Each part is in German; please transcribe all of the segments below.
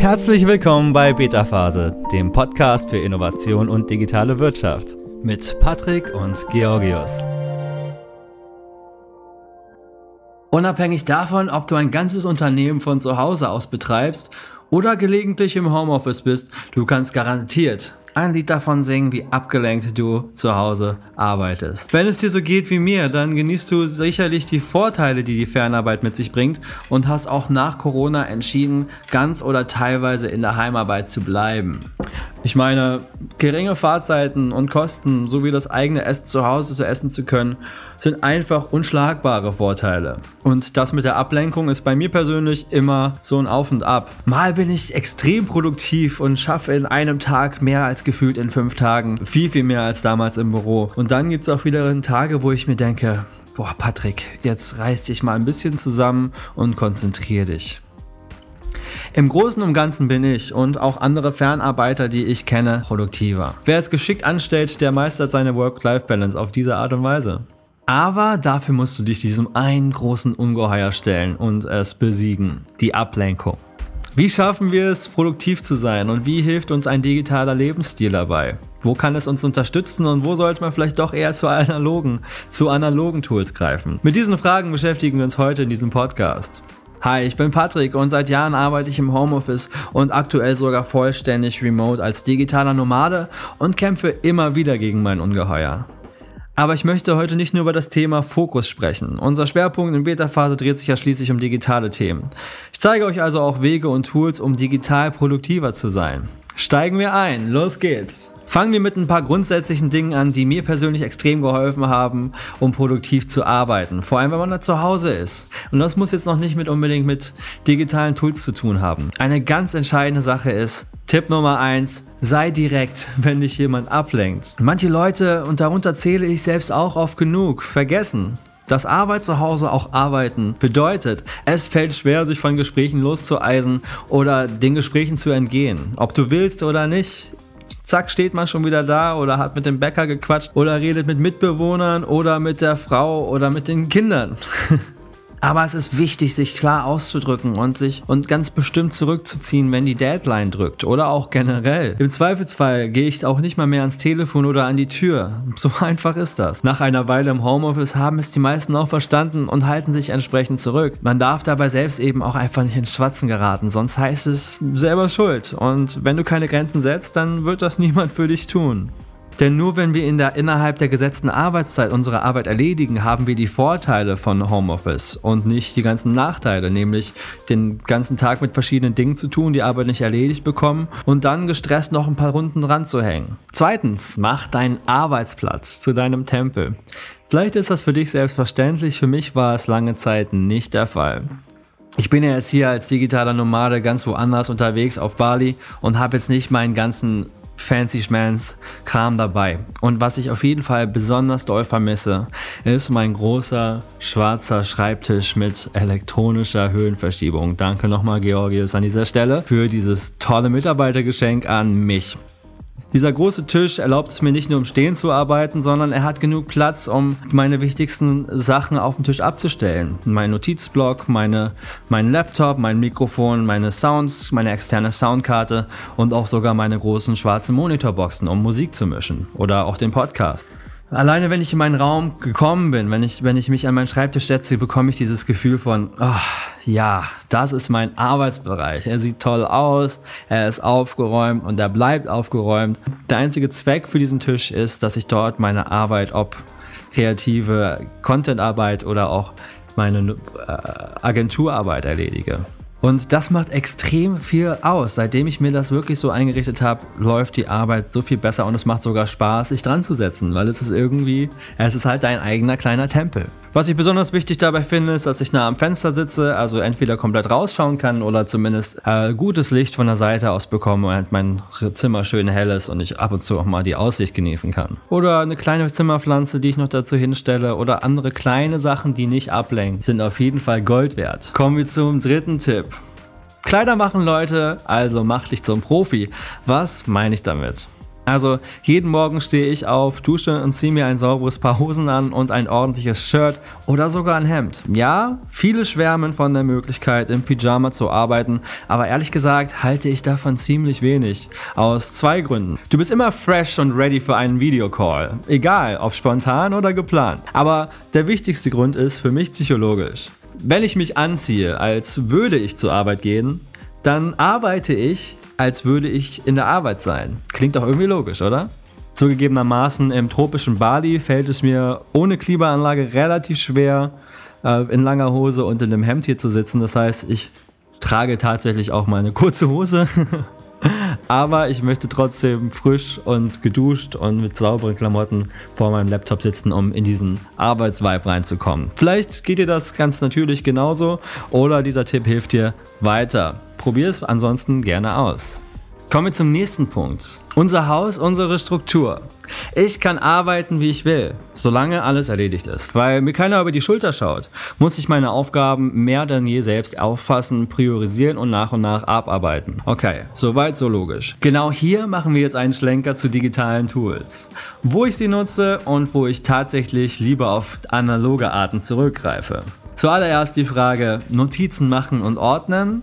Herzlich willkommen bei Beta Phase, dem Podcast für Innovation und digitale Wirtschaft mit Patrick und Georgios. Unabhängig davon, ob du ein ganzes Unternehmen von zu Hause aus betreibst oder gelegentlich im Homeoffice bist, du kannst garantiert ein Lied davon singen, wie abgelenkt du zu Hause arbeitest. Wenn es dir so geht wie mir, dann genießt du sicherlich die Vorteile, die die Fernarbeit mit sich bringt und hast auch nach Corona entschieden, ganz oder teilweise in der Heimarbeit zu bleiben. Ich meine, geringe Fahrzeiten und Kosten sowie das eigene Essen zu Hause zu essen zu können, sind einfach unschlagbare Vorteile. Und das mit der Ablenkung ist bei mir persönlich immer so ein Auf und Ab. Mal bin ich extrem produktiv und schaffe in einem Tag mehr als gefühlt in fünf Tagen. Viel, viel mehr als damals im Büro. Und dann gibt es auch wieder Tage, wo ich mir denke, boah, Patrick, jetzt reiß dich mal ein bisschen zusammen und konzentrier dich. Im Großen und Ganzen bin ich und auch andere Fernarbeiter, die ich kenne, produktiver. Wer es geschickt anstellt, der meistert seine Work-Life-Balance auf diese Art und Weise. Aber dafür musst du dich diesem einen großen Ungeheuer stellen und es besiegen. Die Ablenkung. Wie schaffen wir es, produktiv zu sein und wie hilft uns ein digitaler Lebensstil dabei? Wo kann es uns unterstützen und wo sollte man vielleicht doch eher zu analogen, zu analogen Tools greifen? Mit diesen Fragen beschäftigen wir uns heute in diesem Podcast. Hi, ich bin Patrick und seit Jahren arbeite ich im Homeoffice und aktuell sogar vollständig remote als digitaler Nomade und kämpfe immer wieder gegen mein Ungeheuer. Aber ich möchte heute nicht nur über das Thema Fokus sprechen. Unser Schwerpunkt in Beta-Phase dreht sich ja schließlich um digitale Themen. Ich zeige euch also auch Wege und Tools, um digital produktiver zu sein. Steigen wir ein, los geht's! Fangen wir mit ein paar grundsätzlichen Dingen an, die mir persönlich extrem geholfen haben, um produktiv zu arbeiten. Vor allem, wenn man da zu Hause ist. Und das muss jetzt noch nicht mit unbedingt mit digitalen Tools zu tun haben. Eine ganz entscheidende Sache ist, Tipp Nummer eins: sei direkt, wenn dich jemand ablenkt. Manche Leute, und darunter zähle ich selbst auch oft genug, vergessen, dass Arbeit zu Hause auch Arbeiten bedeutet. Es fällt schwer, sich von Gesprächen loszueisen oder den Gesprächen zu entgehen. Ob du willst oder nicht, zack, steht man schon wieder da oder hat mit dem Bäcker gequatscht oder redet mit Mitbewohnern oder mit der Frau oder mit den Kindern. Aber es ist wichtig, sich klar auszudrücken und sich und ganz bestimmt zurückzuziehen, wenn die Deadline drückt oder auch generell. Im Zweifelsfall gehe ich auch nicht mal mehr ans Telefon oder an die Tür. So einfach ist das. Nach einer Weile im Homeoffice haben es die meisten auch verstanden und halten sich entsprechend zurück. Man darf dabei selbst eben auch einfach nicht ins Schwatzen geraten, sonst heißt es selber schuld. Und wenn du keine Grenzen setzt, dann wird das niemand für dich tun. Denn nur wenn wir in der, innerhalb der gesetzten Arbeitszeit unsere Arbeit erledigen, haben wir die Vorteile von Homeoffice und nicht die ganzen Nachteile, nämlich den ganzen Tag mit verschiedenen Dingen zu tun, die Arbeit nicht erledigt bekommen und dann gestresst noch ein paar Runden ranzuhängen. Zweitens, mach deinen Arbeitsplatz zu deinem Tempel. Vielleicht ist das für dich selbstverständlich, für mich war es lange Zeit nicht der Fall. Ich bin ja jetzt hier als digitaler Nomade ganz woanders unterwegs auf Bali und habe jetzt nicht meinen ganzen Fancy Schmans Kram dabei. Und was ich auf jeden Fall besonders doll vermisse, ist mein großer schwarzer Schreibtisch mit elektronischer Höhenverschiebung. Danke nochmal, Georgius, an dieser Stelle für dieses tolle Mitarbeitergeschenk an mich. Dieser große Tisch erlaubt es mir nicht nur im Stehen zu arbeiten, sondern er hat genug Platz, um meine wichtigsten Sachen auf dem Tisch abzustellen. Mein Notizblock, meine, mein Laptop, mein Mikrofon, meine Sounds, meine externe Soundkarte und auch sogar meine großen schwarzen Monitorboxen, um Musik zu mischen oder auch den Podcast. Alleine wenn ich in meinen Raum gekommen bin, wenn ich, wenn ich mich an meinen Schreibtisch setze, bekomme ich dieses Gefühl von, oh, ja, das ist mein Arbeitsbereich. Er sieht toll aus, er ist aufgeräumt und er bleibt aufgeräumt. Der einzige Zweck für diesen Tisch ist, dass ich dort meine Arbeit, ob kreative Contentarbeit oder auch meine äh, Agenturarbeit erledige. Und das macht extrem viel aus. Seitdem ich mir das wirklich so eingerichtet habe, läuft die Arbeit so viel besser und es macht sogar Spaß, sich dran zu setzen, weil es ist irgendwie, es ist halt dein eigener kleiner Tempel. Was ich besonders wichtig dabei finde, ist, dass ich nah am Fenster sitze, also entweder komplett rausschauen kann oder zumindest äh, gutes Licht von der Seite aus bekomme und mein Zimmer schön hell ist und ich ab und zu auch mal die Aussicht genießen kann. Oder eine kleine Zimmerpflanze, die ich noch dazu hinstelle oder andere kleine Sachen, die nicht ablenken, sind auf jeden Fall Gold wert. Kommen wir zum dritten Tipp. Kleider machen Leute, also mach dich zum Profi. Was meine ich damit? Also jeden Morgen stehe ich auf, dusche und ziehe mir ein sauberes Paar Hosen an und ein ordentliches Shirt oder sogar ein Hemd. Ja, viele schwärmen von der Möglichkeit, im Pyjama zu arbeiten, aber ehrlich gesagt halte ich davon ziemlich wenig. Aus zwei Gründen. Du bist immer fresh und ready für einen Videocall. Egal, ob spontan oder geplant. Aber der wichtigste Grund ist für mich psychologisch. Wenn ich mich anziehe, als würde ich zur Arbeit gehen, dann arbeite ich als würde ich in der Arbeit sein. Klingt doch irgendwie logisch, oder? Zugegebenermaßen im tropischen Bali fällt es mir ohne Klimaanlage relativ schwer, äh, in langer Hose und in einem Hemd hier zu sitzen. Das heißt, ich trage tatsächlich auch mal eine kurze Hose. Aber ich möchte trotzdem frisch und geduscht und mit sauberen Klamotten vor meinem Laptop sitzen, um in diesen Arbeitsvibe reinzukommen. Vielleicht geht dir das ganz natürlich genauso oder dieser Tipp hilft dir weiter. Probier es ansonsten gerne aus. Kommen wir zum nächsten Punkt. Unser Haus, unsere Struktur. Ich kann arbeiten, wie ich will, solange alles erledigt ist. Weil mir keiner über die Schulter schaut, muss ich meine Aufgaben mehr denn je selbst auffassen, priorisieren und nach und nach abarbeiten. Okay, soweit so logisch. Genau hier machen wir jetzt einen Schlenker zu digitalen Tools. Wo ich sie nutze und wo ich tatsächlich lieber auf analoge Arten zurückgreife. Zuallererst die Frage, Notizen machen und ordnen.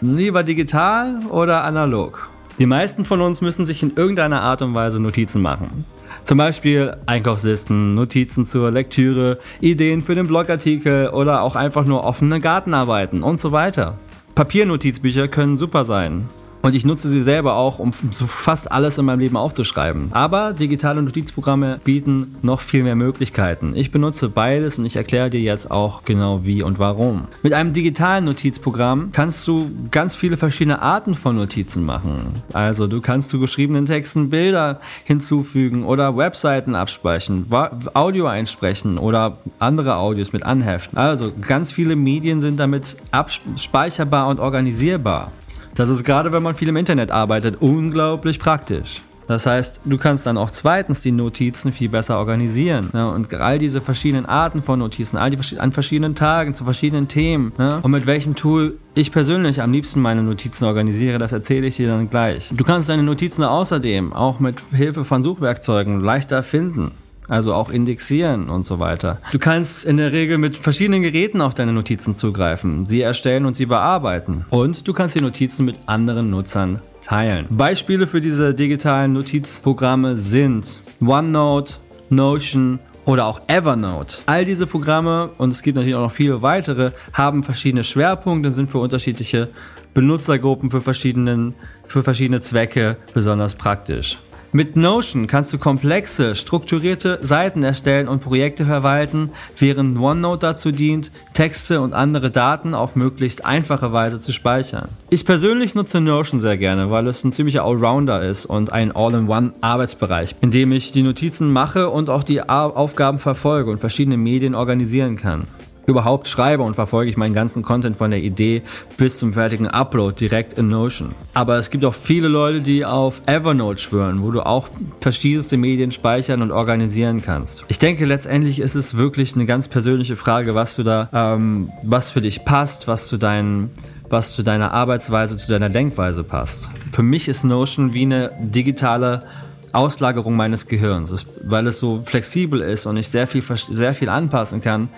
Lieber digital oder analog? Die meisten von uns müssen sich in irgendeiner Art und Weise Notizen machen. Zum Beispiel Einkaufslisten, Notizen zur Lektüre, Ideen für den Blogartikel oder auch einfach nur offene Gartenarbeiten und so weiter. Papiernotizbücher können super sein. Und ich nutze sie selber auch, um so fast alles in meinem Leben aufzuschreiben. Aber digitale Notizprogramme bieten noch viel mehr Möglichkeiten. Ich benutze beides und ich erkläre dir jetzt auch genau wie und warum. Mit einem digitalen Notizprogramm kannst du ganz viele verschiedene Arten von Notizen machen. Also du kannst zu geschriebenen Texten Bilder hinzufügen oder Webseiten abspeichern, Audio einsprechen oder andere Audios mit anheften. Also ganz viele Medien sind damit abspeicherbar und organisierbar. Das ist gerade, wenn man viel im Internet arbeitet, unglaublich praktisch. Das heißt, du kannst dann auch zweitens die Notizen viel besser organisieren. Ne? Und all diese verschiedenen Arten von Notizen, all die an verschiedenen Tagen zu verschiedenen Themen. Ne? Und mit welchem Tool ich persönlich am liebsten meine Notizen organisiere, das erzähle ich dir dann gleich. Du kannst deine Notizen außerdem auch mit Hilfe von Suchwerkzeugen leichter finden. Also auch indexieren und so weiter. Du kannst in der Regel mit verschiedenen Geräten auf deine Notizen zugreifen, sie erstellen und sie bearbeiten. Und du kannst die Notizen mit anderen Nutzern teilen. Beispiele für diese digitalen Notizprogramme sind OneNote, Notion, oder auch Evernote. All diese Programme, und es gibt natürlich auch noch viele weitere, haben verschiedene Schwerpunkte, sind für unterschiedliche Benutzergruppen, für, verschiedenen, für verschiedene Zwecke besonders praktisch. Mit Notion kannst du komplexe, strukturierte Seiten erstellen und Projekte verwalten, während OneNote dazu dient, Texte und andere Daten auf möglichst einfache Weise zu speichern. Ich persönlich nutze Notion sehr gerne, weil es ein ziemlicher Allrounder ist und ein All-in-One-Arbeitsbereich, in dem ich die Notizen mache und auch die Aufgaben verfolge und verschiedene Medien organisieren kann überhaupt schreibe und verfolge ich meinen ganzen Content von der Idee bis zum fertigen Upload direkt in Notion. Aber es gibt auch viele Leute, die auf Evernote schwören, wo du auch verschiedenste Medien speichern und organisieren kannst. Ich denke, letztendlich ist es wirklich eine ganz persönliche Frage, was du da, ähm, was für dich passt, was zu deinen was zu deiner Arbeitsweise, zu deiner Denkweise passt. Für mich ist Notion wie eine digitale Auslagerung meines Gehirns, weil es so flexibel ist und ich sehr viel, sehr viel anpassen kann,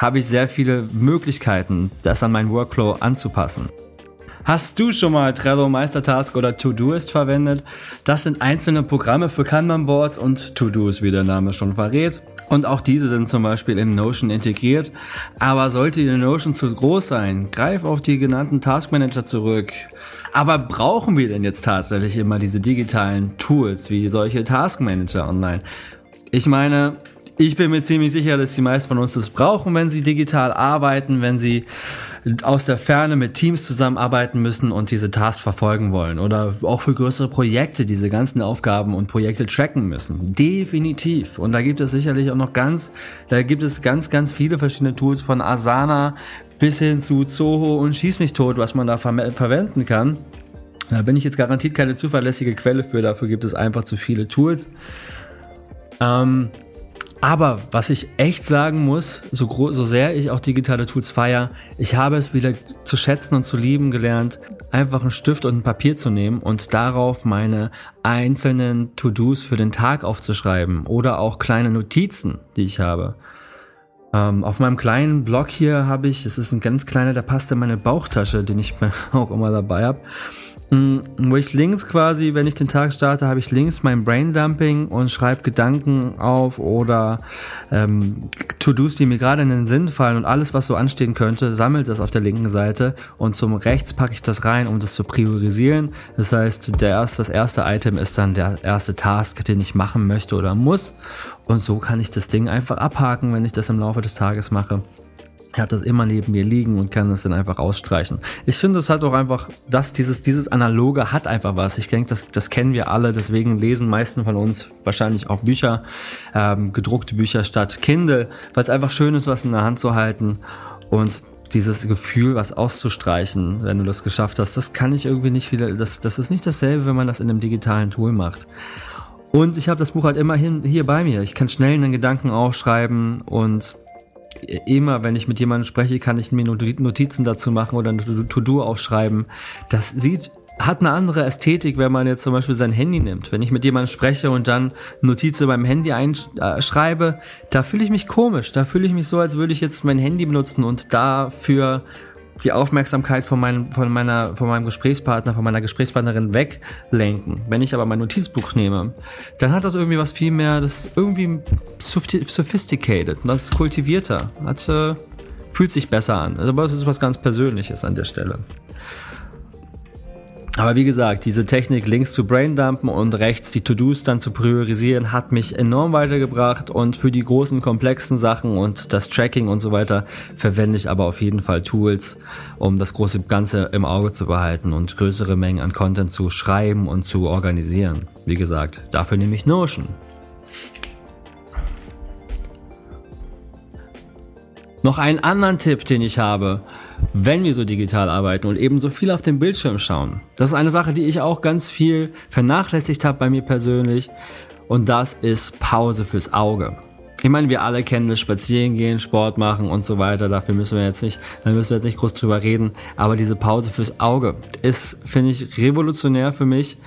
habe ich sehr viele Möglichkeiten, das an meinen Workflow anzupassen. Hast du schon mal Trello, Meistertask oder Todoist verwendet? Das sind einzelne Programme für Kanban-Boards und To-Dos, wie der Name schon verrät. Und auch diese sind zum Beispiel in Notion integriert. Aber sollte die Notion zu groß sein, greif auf die genannten Task Manager zurück. Aber brauchen wir denn jetzt tatsächlich immer diese digitalen Tools wie solche Task Manager online? Ich meine, ich bin mir ziemlich sicher, dass die meisten von uns das brauchen, wenn sie digital arbeiten, wenn sie aus der Ferne mit Teams zusammenarbeiten müssen und diese Tasks verfolgen wollen oder auch für größere Projekte diese ganzen Aufgaben und Projekte tracken müssen. Definitiv. Und da gibt es sicherlich auch noch ganz, da gibt es ganz, ganz viele verschiedene Tools von Asana bis hin zu Zoho und Schieß mich tot, was man da ver verwenden kann. Da bin ich jetzt garantiert keine zuverlässige Quelle für, dafür gibt es einfach zu viele Tools. Ähm, Aber was ich echt sagen muss, so, so sehr ich auch digitale Tools feiere, ich habe es wieder zu schätzen und zu lieben gelernt, einfach einen Stift und ein Papier zu nehmen und darauf meine einzelnen To-Dos für den Tag aufzuschreiben oder auch kleine Notizen, die ich habe. Ähm, auf meinem kleinen Blog hier habe ich, es ist ein ganz kleiner, der passt in meine Bauchtasche, den ich auch immer dabei habe. Mm, wo ich links quasi, wenn ich den Tag starte, habe ich links mein Braindumping und schreibe Gedanken auf oder ähm, To-Dos, die mir gerade in den Sinn fallen und alles, was so anstehen könnte, sammelt das auf der linken Seite und zum rechts packe ich das rein, um das zu priorisieren. Das heißt, der erste, das erste Item ist dann der erste Task, den ich machen möchte oder muss. Und so kann ich das Ding einfach abhaken, wenn ich das im Laufe des Tages mache. Ich habe das immer neben mir liegen und kann das dann einfach ausstreichen. Ich finde, es hat auch einfach, dass dieses, dieses Analoge hat einfach was. Ich denke, das, das kennen wir alle, deswegen lesen meisten von uns wahrscheinlich auch Bücher, ähm, gedruckte Bücher statt Kindle, weil es einfach schön ist, was in der Hand zu halten und dieses Gefühl, was auszustreichen, wenn du das geschafft hast, das kann ich irgendwie nicht wieder, das, das ist nicht dasselbe, wenn man das in einem digitalen Tool macht. Und ich habe das Buch halt immer hier bei mir. Ich kann schnell einen Gedanken aufschreiben und immer, wenn ich mit jemandem spreche, kann ich mir Notizen dazu machen oder ein To-Do aufschreiben. Das sieht hat eine andere Ästhetik, wenn man jetzt zum Beispiel sein Handy nimmt. Wenn ich mit jemandem spreche und dann Notizen beim Handy einschreibe, da fühle ich mich komisch. Da fühle ich mich so, als würde ich jetzt mein Handy benutzen und dafür die Aufmerksamkeit von meinem, von meiner, von meinem Gesprächspartner, von meiner Gesprächspartnerin weglenken. Wenn ich aber mein Notizbuch nehme, dann hat das irgendwie was viel mehr, das ist irgendwie sophisticated, das ist kultivierter, hat, äh, fühlt sich besser an. Also, aber es ist was ganz Persönliches an der Stelle. Aber wie gesagt, diese Technik links zu braindumpen und rechts die To-Dos dann zu priorisieren, hat mich enorm weitergebracht und für die großen komplexen Sachen und das Tracking und so weiter verwende ich aber auf jeden Fall Tools, um das große Ganze im Auge zu behalten und größere Mengen an Content zu schreiben und zu organisieren. Wie gesagt, dafür nehme ich Notion. Noch einen anderen Tipp, den ich habe wenn wir so digital arbeiten und eben so viel auf dem Bildschirm schauen. Das ist eine Sache, die ich auch ganz viel vernachlässigt habe bei mir persönlich und das ist Pause fürs Auge. Ich meine, wir alle kennen das Spazieren gehen, Sport machen und so weiter. Dafür müssen wir jetzt nicht, da müssen wir jetzt nicht groß drüber reden. Aber diese Pause fürs Auge ist, finde ich, revolutionär für mich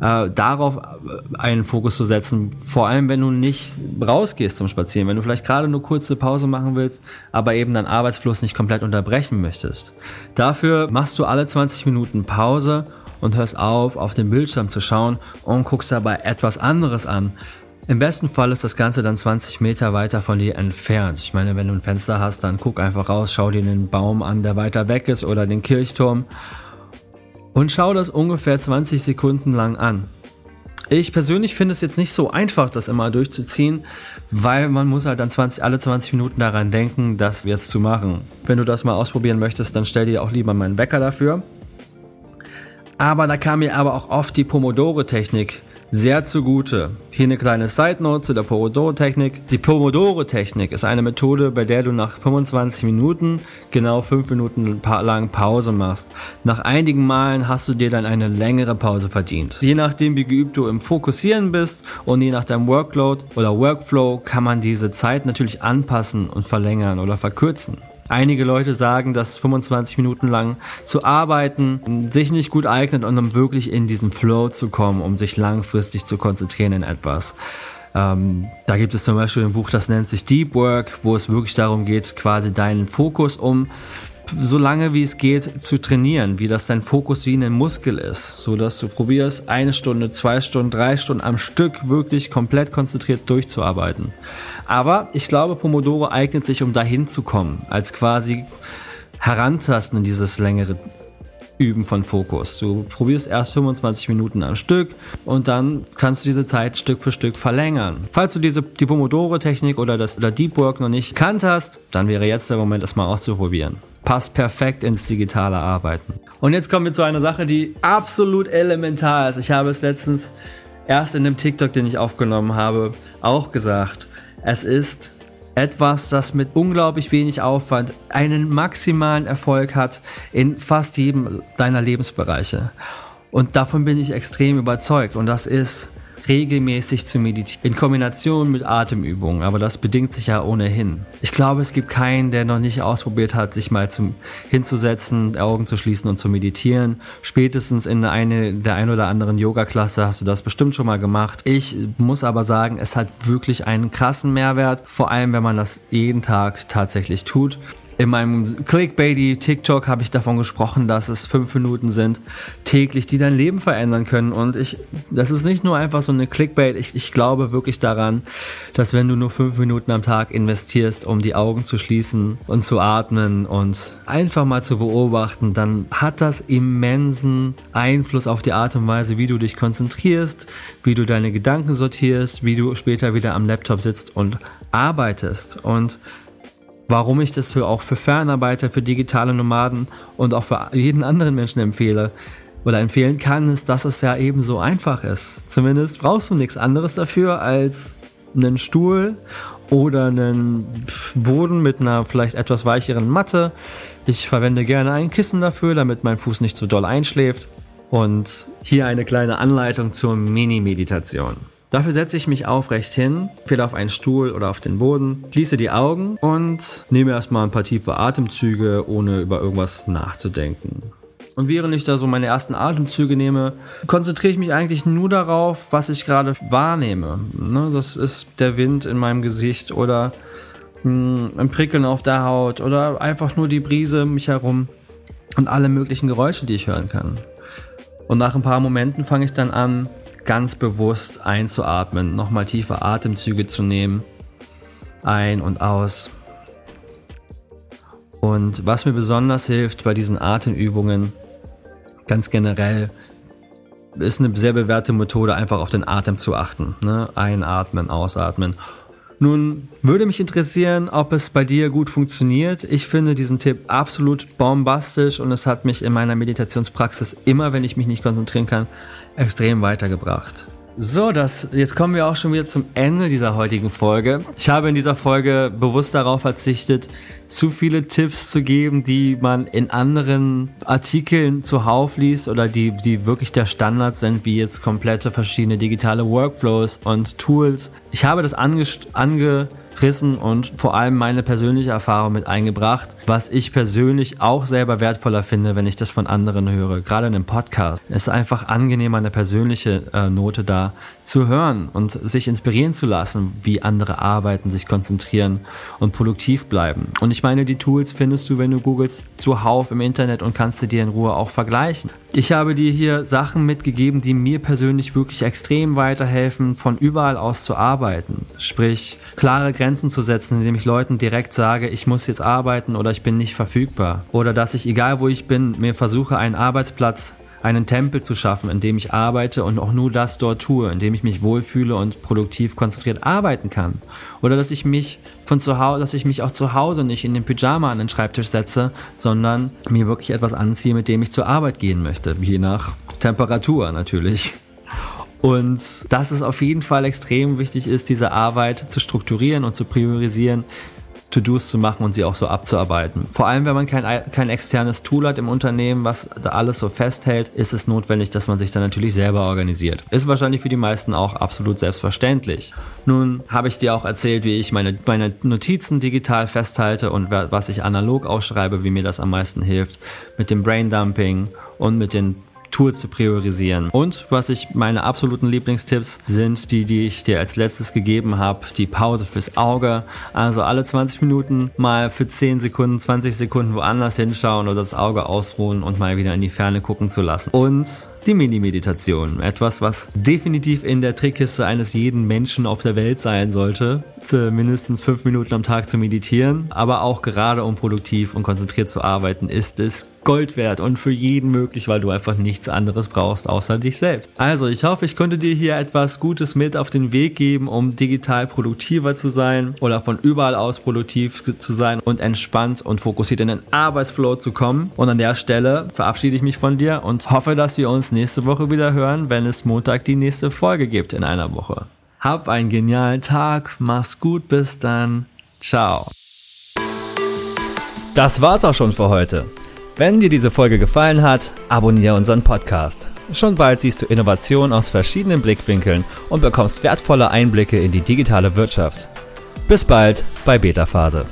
äh, darauf äh, einen Fokus zu setzen. Vor allem, wenn du nicht rausgehst zum Spazieren, wenn du vielleicht gerade nur kurze Pause machen willst, aber eben deinen Arbeitsfluss nicht komplett unterbrechen möchtest. Dafür machst du alle 20 Minuten Pause und hörst auf, auf den Bildschirm zu schauen und guckst dabei etwas anderes an. Im besten Fall ist das Ganze dann 20 Meter weiter von dir entfernt. Ich meine, wenn du ein Fenster hast, dann guck einfach raus, schau dir den Baum an, der weiter weg ist oder den Kirchturm und schau das ungefähr 20 Sekunden lang an. Ich persönlich finde es jetzt nicht so einfach, das immer durchzuziehen, weil man muss halt dann 20, alle 20 Minuten daran denken, das jetzt zu machen. Wenn du das mal ausprobieren möchtest, dann stell dir auch lieber meinen Wecker dafür. Aber da kam mir aber auch oft die Pomodoro-Technik sehr zugute. Hier eine kleine Side Note zu der Pomodoro-Technik. Die Pomodoro-Technik ist eine Methode, bei der du nach 25 Minuten genau 5 Minuten lang Pause machst. Nach einigen Malen hast du dir dann eine längere Pause verdient. Je nachdem, wie geübt du im Fokussieren bist und je nach deinem Workload oder Workflow kann man diese Zeit natürlich anpassen und verlängern oder verkürzen. Einige Leute sagen, dass 25 Minuten lang zu arbeiten sich nicht gut eignet, um wirklich in diesen Flow zu kommen, um sich langfristig zu konzentrieren in etwas. Ähm, da gibt es zum Beispiel ein Buch, das nennt sich Deep Work, wo es wirklich darum geht, quasi deinen Fokus um so lange wie es geht zu trainieren, wie das dein Fokus wie ein Muskel ist, so dass du probierst, eine Stunde, zwei Stunden, drei Stunden am Stück wirklich komplett konzentriert durchzuarbeiten. Aber ich glaube, Pomodoro eignet sich, um dahin zu kommen, als quasi Herantasten in dieses längere Üben von Fokus. Du probierst erst 25 Minuten am Stück und dann kannst du diese Zeit Stück für Stück verlängern. Falls du diese, die Pomodoro-Technik oder das oder Deep Work noch nicht gekannt hast, dann wäre jetzt der Moment, das mal auszuprobieren. Passt perfekt ins digitale Arbeiten. Und jetzt kommen wir zu einer Sache, die absolut elementar ist. Ich habe es letztens erst in dem TikTok, den ich aufgenommen habe, auch gesagt. Es ist etwas, das mit unglaublich wenig Aufwand einen maximalen Erfolg hat in fast jedem deiner Lebensbereiche. Und davon bin ich extrem überzeugt. Und das ist regelmäßig zu meditieren. In Kombination mit Atemübungen, aber das bedingt sich ja ohnehin. Ich glaube, es gibt keinen, der noch nicht ausprobiert hat, sich mal zum, hinzusetzen, Augen zu schließen und zu meditieren. Spätestens in eine, der ein oder anderen Yoga-Klasse hast du das bestimmt schon mal gemacht. Ich muss aber sagen, es hat wirklich einen krassen Mehrwert, vor allem wenn man das jeden Tag tatsächlich tut. In meinem Clickbaity TikTok habe ich davon gesprochen, dass es fünf Minuten sind täglich, die dein Leben verändern können. Und ich, das ist nicht nur einfach so eine Clickbait. Ich, ich glaube wirklich daran, dass wenn du nur fünf Minuten am Tag investierst, um die Augen zu schließen und zu atmen und einfach mal zu beobachten, dann hat das immensen Einfluss auf die Art und Weise, wie du dich konzentrierst, wie du deine Gedanken sortierst, wie du später wieder am Laptop sitzt und arbeitest. Und warum ich das für, auch für Fernarbeiter, für digitale Nomaden und auch für jeden anderen Menschen empfehle oder empfehlen kann, ist, dass es ja eben so einfach ist. Zumindest brauchst du nichts anderes dafür als einen Stuhl oder einen Boden mit einer vielleicht etwas weicheren Matte. Ich verwende gerne ein Kissen dafür, damit mein Fuß nicht so doll einschläft. Und hier eine kleine Anleitung zur Mini-Meditation. Dafür setze ich mich aufrecht hin, entweder auf einen Stuhl oder auf den Boden, schließe die Augen und nehme erstmal ein paar tiefe Atemzüge, ohne über irgendwas nachzudenken. Und während ich da so meine ersten Atemzüge nehme, konzentriere ich mich eigentlich nur darauf, was ich gerade wahrnehme. Ne, das ist der Wind in meinem Gesicht oder hm, ein Prickeln auf der Haut oder einfach nur die Brise um mich herum und alle möglichen Geräusche, die ich hören kann. Und nach ein paar Momenten fange ich dann an, ganz bewusst einzuatmen, nochmal tiefe Atemzüge zu nehmen, ein und aus. Und was mir besonders hilft bei diesen Atemübungen, ganz generell, ist eine sehr bewährte Methode, einfach auf den Atem zu achten. Ne? Einatmen, ausatmen. Nun würde mich interessieren, ob es bei dir gut funktioniert. Ich finde diesen Tipp absolut bombastisch und es hat mich in meiner Meditationspraxis immer, wenn ich mich nicht konzentrieren kann, extrem weitergebracht. So, das, jetzt kommen wir auch schon wieder zum Ende dieser heutigen Folge. Ich habe in dieser Folge bewusst darauf verzichtet, zu viele Tipps zu geben, die man in anderen Artikeln zuhauf liest oder die, die wirklich der Standard sind, wie jetzt komplette verschiedene digitale Workflows und Tools. Ich habe das ange, ange rissen und vor allem meine persönliche Erfahrung mit eingebracht, was ich persönlich auch selber wertvoller finde, wenn ich das von anderen höre, gerade in einem Podcast. Es ist einfach angenehm, eine persönliche äh, Note da zu hören und sich inspirieren zu lassen, wie andere arbeiten, sich konzentrieren und produktiv bleiben. Und ich meine, die Tools findest du, wenn du googelst, zuhauf im Internet und kannst sie dir in Ruhe auch vergleichen. Ich habe dir hier Sachen mitgegeben, die mir persönlich wirklich extrem weiterhelfen, von überall aus zu arbeiten. Sprich, klare Grenzen zu setzen, indem ich Leuten direkt sage, ich muss jetzt arbeiten oder ich bin nicht verfügbar. Oder dass ich, egal wo ich bin, mir versuche, einen Arbeitsplatz einen Tempel zu schaffen, in dem ich arbeite und auch nur das dort tue, in dem ich mich wohlfühle und produktiv konzentriert arbeiten kann. Oder dass ich mich von zu Hause, dass ich mich auch zu Hause nicht in den Pyjama an den Schreibtisch setze, sondern mir wirklich etwas anziehe, mit dem ich zur Arbeit gehen möchte, je nach Temperatur natürlich. Und dass es auf jeden Fall extrem wichtig ist, diese Arbeit zu strukturieren und zu priorisieren, To-Dos zu machen und sie auch so abzuarbeiten. Vor allem, wenn man kein, kein externes Tool hat im Unternehmen, was da alles so festhält, ist es notwendig, dass man sich dann natürlich selber organisiert. Ist wahrscheinlich für die meisten auch absolut selbstverständlich. Nun habe ich dir auch erzählt, wie ich meine, meine Notizen digital festhalte und was ich analog ausschreibe, wie mir das am meisten hilft, mit dem Braindumping und mit den Tools zu priorisieren. Und was ich meine absoluten Lieblingstipps sind die, die ich dir als letztes gegeben habe, die Pause fürs Auge. Also alle 20 Minuten mal für 10 Sekunden, 20 Sekunden woanders hinschauen oder das Auge ausruhen und mal wieder in die Ferne gucken zu lassen. Und die Mini-Meditation. Etwas, was definitiv in der Trickkiste eines jeden Menschen auf der Welt sein sollte. Mindestens fünf Minuten am Tag zu meditieren. Aber auch gerade um produktiv und konzentriert zu arbeiten, ist es Gold wert und für jeden möglich, weil du einfach nichts anderes brauchst außer dich selbst. Also, ich hoffe, ich konnte dir hier etwas Gutes mit auf den Weg geben, um digital produktiver zu sein oder von überall aus produktiv zu sein und entspannt und fokussiert in den Arbeitsflow zu kommen. Und an der Stelle verabschiede ich mich von dir und hoffe, dass wir uns nächste Woche wieder hören, wenn es Montag die nächste Folge gibt in einer Woche. Hab einen genialen Tag, mach's gut, bis dann, ciao. Das war's auch schon für heute. Wenn dir diese Folge gefallen hat, abonniere unseren Podcast. Schon bald siehst du Innovation aus verschiedenen Blickwinkeln und bekommst wertvolle Einblicke in die digitale Wirtschaft. Bis bald bei Beta Phase.